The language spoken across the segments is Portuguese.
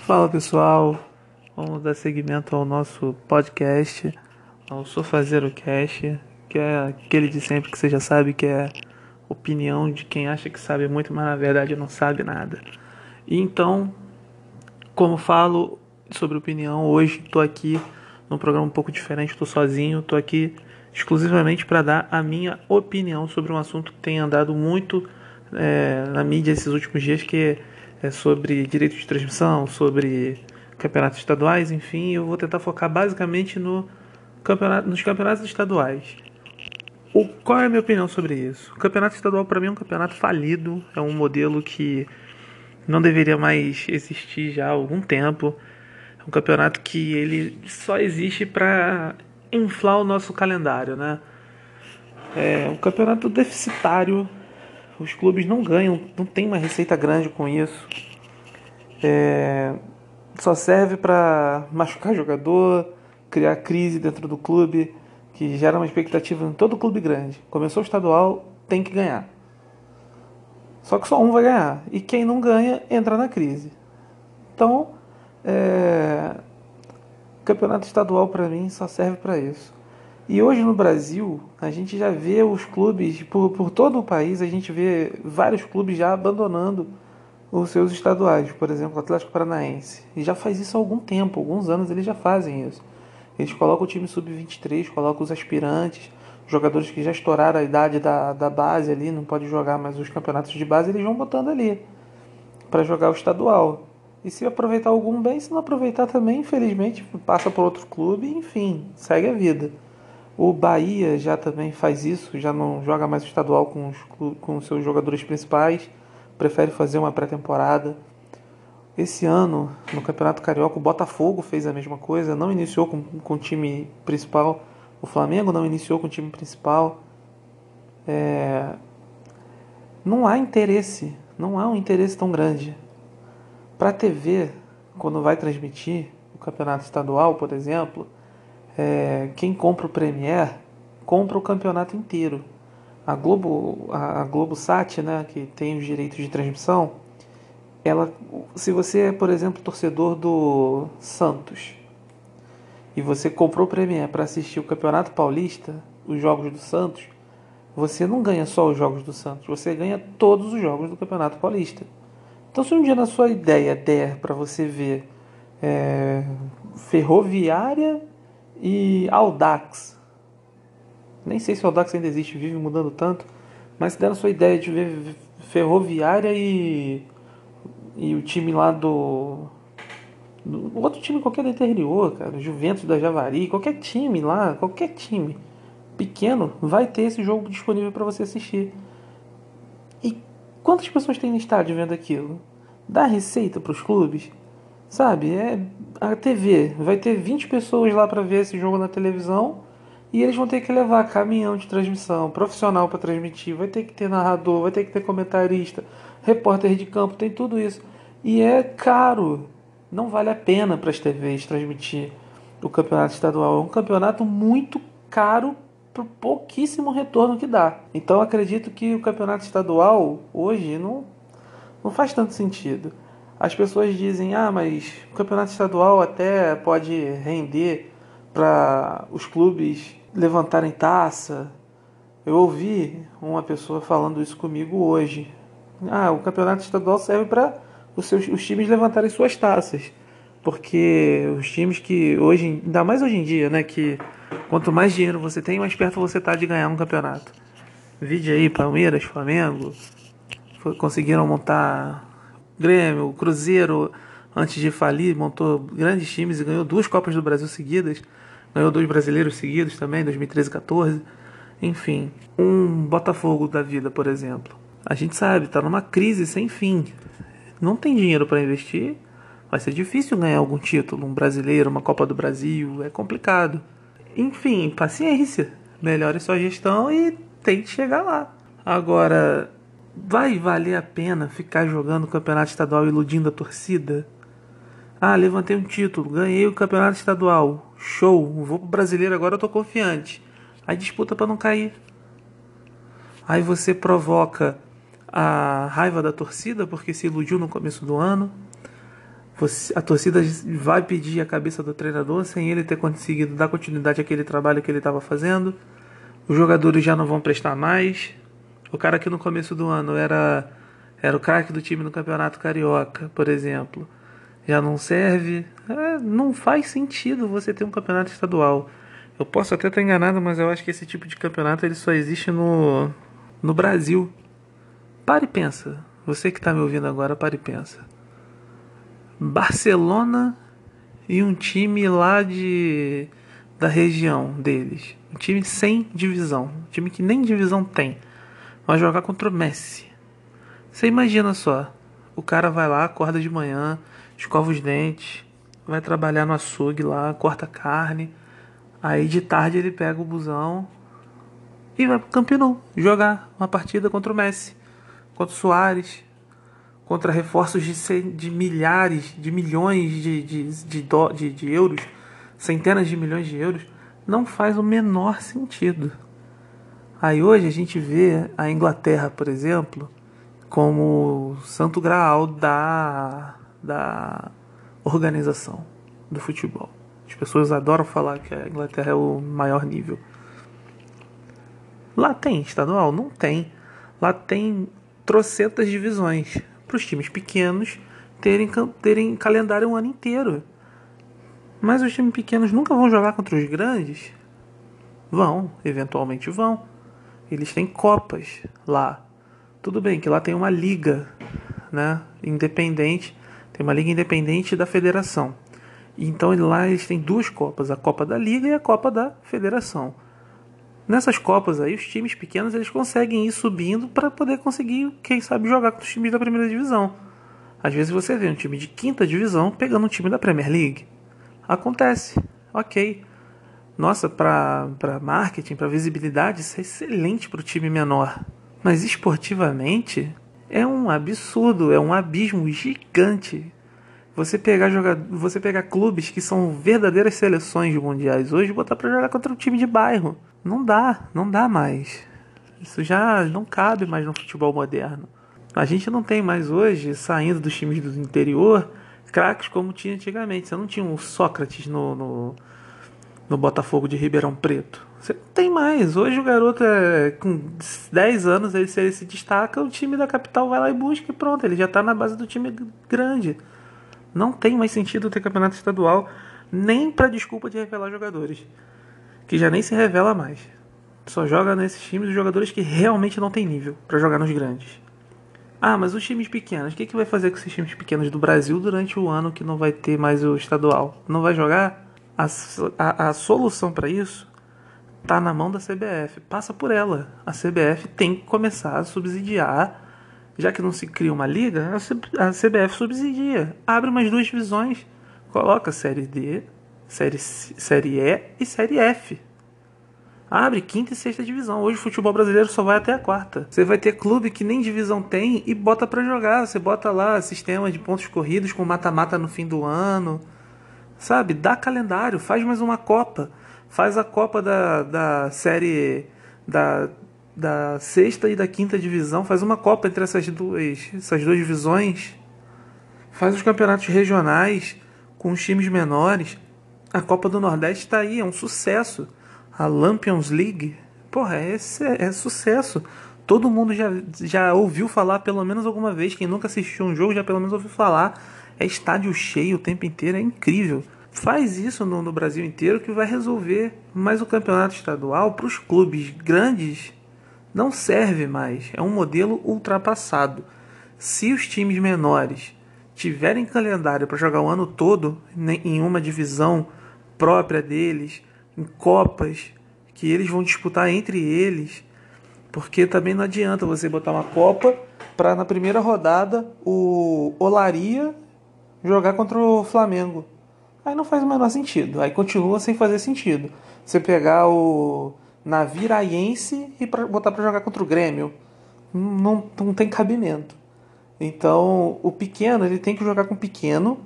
Fala pessoal, vamos dar seguimento ao nosso podcast, ao Sou Fazer o Cast, que é aquele de sempre que você já sabe que é opinião de quem acha que sabe muito, mas na verdade não sabe nada. E então, como falo sobre opinião, hoje estou aqui num programa um pouco diferente, estou sozinho, estou aqui exclusivamente para dar a minha opinião sobre um assunto que tem andado muito é, na mídia esses últimos dias, que é sobre direito de transmissão, sobre campeonatos estaduais, enfim, eu vou tentar focar basicamente no campeonato, nos campeonatos estaduais. O, qual é a minha opinião sobre isso? O campeonato estadual para mim é um campeonato falido, é um modelo que não deveria mais existir já há algum tempo. É um campeonato que ele só existe para inflar o nosso calendário, né? É um campeonato deficitário. Os clubes não ganham, não tem uma receita grande com isso. É, só serve para machucar jogador, criar crise dentro do clube, que gera uma expectativa em todo clube grande. Começou o estadual, tem que ganhar. Só que só um vai ganhar. E quem não ganha entra na crise. Então, é, campeonato estadual para mim só serve para isso. E hoje no Brasil, a gente já vê os clubes, por, por todo o país, a gente vê vários clubes já abandonando os seus estaduais. Por exemplo, o Atlético Paranaense. E já faz isso há algum tempo, alguns anos eles já fazem isso. Eles colocam o time sub-23, colocam os aspirantes, jogadores que já estouraram a idade da, da base ali, não pode jogar mais os campeonatos de base, eles vão botando ali para jogar o estadual. E se aproveitar algum bem, se não aproveitar também, infelizmente, passa para outro clube, enfim, segue a vida. O Bahia já também faz isso, já não joga mais o estadual com os, com os seus jogadores principais, prefere fazer uma pré-temporada. Esse ano, no Campeonato Carioca, o Botafogo fez a mesma coisa, não iniciou com, com o time principal, o Flamengo não iniciou com o time principal. É... Não há interesse, não há um interesse tão grande. Para a TV, quando vai transmitir o campeonato estadual, por exemplo, é, quem compra o Premier compra o campeonato inteiro. A Globo, a Globo Sat, né, que tem os direitos de transmissão, ela, se você é, por exemplo, torcedor do Santos e você comprou o Premier para assistir o Campeonato Paulista, os jogos do Santos, você não ganha só os jogos do Santos, você ganha todos os jogos do Campeonato Paulista. Então, se um dia na sua ideia der para você ver é, Ferroviária e Audax, nem sei se o Audax ainda existe, vive mudando tanto, mas se der na sua ideia de ver Ferroviária e, e o time lá do, do. Outro time qualquer do interior, cara, Juventus da Javari, qualquer time lá, qualquer time pequeno, vai ter esse jogo disponível para você assistir. E Quantas pessoas tem no estádio vendo aquilo? Dá receita para os clubes? Sabe? É a TV. Vai ter 20 pessoas lá para ver esse jogo na televisão e eles vão ter que levar caminhão de transmissão, profissional para transmitir, vai ter que ter narrador, vai ter que ter comentarista, repórter de campo, tem tudo isso. E é caro. Não vale a pena para as TVs transmitir o campeonato estadual. É um campeonato muito caro por pouquíssimo retorno que dá. Então acredito que o campeonato estadual hoje não, não faz tanto sentido. As pessoas dizem, ah, mas o campeonato estadual até pode render para os clubes levantarem taça. Eu ouvi uma pessoa falando isso comigo hoje. Ah, o campeonato estadual serve para os, seus, os times levantarem suas taças. Porque os times que hoje, ainda mais hoje em dia, né, que Quanto mais dinheiro você tem, mais perto você está de ganhar um campeonato. Vídeo aí, Palmeiras, Flamengo, conseguiram montar Grêmio, Cruzeiro, antes de falir, montou grandes times e ganhou duas Copas do Brasil seguidas. Ganhou dois brasileiros seguidos também, 2013 e 14. Enfim, um Botafogo da vida, por exemplo. A gente sabe, está numa crise sem fim. Não tem dinheiro para investir. Vai ser difícil ganhar algum título, um brasileiro, uma Copa do Brasil, é complicado. Enfim, paciência. Melhore sua gestão e tente chegar lá. Agora, vai valer a pena ficar jogando o campeonato estadual iludindo a torcida? Ah, levantei um título, ganhei o campeonato estadual. Show, vou pro brasileiro agora, eu tô confiante. Aí disputa para não cair. Aí você provoca a raiva da torcida porque se iludiu no começo do ano. Você, a torcida vai pedir a cabeça do treinador sem ele ter conseguido dar continuidade àquele trabalho que ele estava fazendo. Os jogadores já não vão prestar mais. O cara que no começo do ano era, era o craque do time no Campeonato Carioca, por exemplo, já não serve. É, não faz sentido você ter um campeonato estadual. Eu posso até estar enganado, mas eu acho que esse tipo de campeonato ele só existe no, no Brasil. Pare e pensa. Você que está me ouvindo agora, pare e pensa. Barcelona e um time lá de da região deles. Um time sem divisão. Um time que nem divisão tem. Vai jogar contra o Messi. Você imagina só. O cara vai lá, acorda de manhã, escova os dentes, vai trabalhar no açougue lá, corta carne. Aí de tarde ele pega o busão e vai pro Camp Nou jogar uma partida contra o Messi, contra o Soares, contra reforços de, de milhares, de milhões de, de, de, de, de euros, centenas de milhões de euros, não faz o menor sentido. Aí hoje a gente vê a Inglaterra, por exemplo, como santo graal da, da organização do futebol. As pessoas adoram falar que a Inglaterra é o maior nível. Lá tem estadual? Não tem. Lá tem trocentas divisões para os times pequenos terem, terem calendário um ano inteiro. Mas os times pequenos nunca vão jogar contra os grandes? Vão, eventualmente vão. Eles têm copas lá. Tudo bem que lá tem uma liga, né, independente, tem uma liga independente da federação. Então lá eles têm duas copas, a Copa da Liga e a Copa da Federação. Nessas copas aí, os times pequenos eles conseguem ir subindo para poder conseguir, quem sabe, jogar com os times da primeira divisão. Às vezes você vê um time de quinta divisão pegando um time da Premier League. Acontece, ok. Nossa, para marketing, para visibilidade, isso é excelente para o time menor. Mas esportivamente é um absurdo, é um abismo gigante. Você pegar jogar, você pegar clubes que são verdadeiras seleções mundiais hoje e botar para jogar contra um time de bairro. Não dá, não dá mais. Isso já não cabe mais no futebol moderno. A gente não tem mais hoje, saindo dos times do interior, craques como tinha antigamente. Você não tinha um Sócrates no, no, no Botafogo de Ribeirão Preto. Você não tem mais. Hoje o garoto é com 10 anos, ele, se ele se destaca, o time da capital vai lá e busca e pronto. Ele já está na base do time grande. Não tem mais sentido ter campeonato estadual, nem para desculpa de revelar jogadores que já nem se revela mais. Só joga nesses times os jogadores que realmente não tem nível para jogar nos grandes. Ah, mas os times pequenos, o que, que vai fazer com esses times pequenos do Brasil durante o ano que não vai ter mais o estadual? Não vai jogar? A, a, a solução para isso está na mão da CBF. Passa por ela. A CBF tem que começar a subsidiar, já que não se cria uma liga, a CBF subsidia. Abre umas duas divisões, coloca Série D, série, série E e Série F. Abre quinta e sexta divisão. Hoje o futebol brasileiro só vai até a quarta. Você vai ter clube que nem divisão tem e bota para jogar. Você bota lá sistema de pontos corridos com mata-mata no fim do ano. Sabe? Dá calendário, faz mais uma Copa. Faz a Copa da, da série da, da sexta e da quinta divisão. Faz uma Copa entre essas duas, essas duas divisões. Faz os campeonatos regionais com os times menores. A Copa do Nordeste está aí, é um sucesso. A Lampions League, porra, é, é, é sucesso. Todo mundo já, já ouviu falar pelo menos alguma vez. Quem nunca assistiu um jogo já pelo menos ouviu falar. É estádio cheio o tempo inteiro, é incrível. Faz isso no, no Brasil inteiro que vai resolver. Mas o campeonato estadual, para os clubes grandes, não serve mais. É um modelo ultrapassado. Se os times menores tiverem calendário para jogar o ano todo em uma divisão própria deles, em copas que eles vão disputar entre eles, porque também não adianta você botar uma copa para na primeira rodada o Olaria jogar contra o Flamengo. Aí não faz o menor sentido. Aí continua sem fazer sentido. Você pegar o Naviraiense e pra, botar para jogar contra o Grêmio. Não, não tem cabimento. Então, o pequeno, ele tem que jogar com o pequeno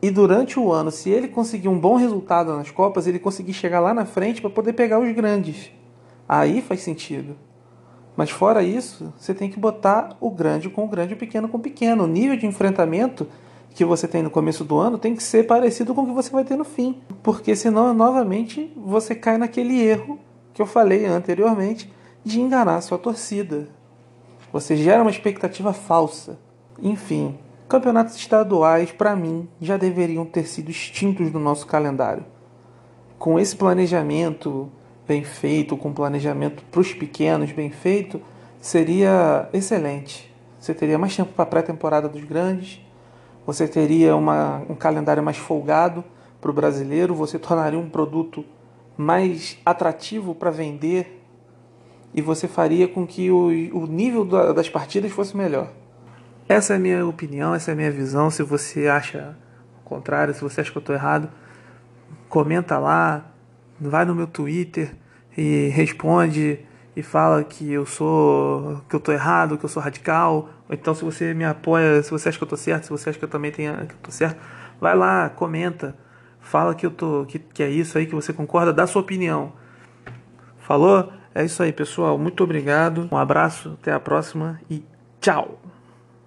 e durante o ano, se ele conseguir um bom resultado nas Copas, ele conseguir chegar lá na frente para poder pegar os grandes. Aí faz sentido. Mas fora isso, você tem que botar o grande com o grande o pequeno com o pequeno. O nível de enfrentamento que você tem no começo do ano tem que ser parecido com o que você vai ter no fim, porque senão novamente você cai naquele erro que eu falei anteriormente de enganar sua torcida. Você gera uma expectativa falsa. Enfim, campeonatos estaduais, para mim, já deveriam ter sido extintos do nosso calendário. Com esse planejamento bem feito, com planejamento para os pequenos bem feito, seria excelente. Você teria mais tempo para a pré-temporada dos grandes, você teria uma, um calendário mais folgado para o brasileiro, você tornaria um produto mais atrativo para vender e você faria com que o, o nível da, das partidas fosse melhor. Essa é a minha opinião, essa é a minha visão. Se você acha o contrário, se você acha que eu estou errado, comenta lá, vai no meu Twitter e responde e fala que eu sou que eu tô errado, que eu sou radical, então se você me apoia, se você acha que eu tô certo, se você acha que eu também tenho que eu tô certo, vai lá, comenta, fala que eu tô que, que é isso aí que você concorda, dá sua opinião. Falou? É isso aí, pessoal. Muito obrigado. Um abraço, até a próxima e tchau.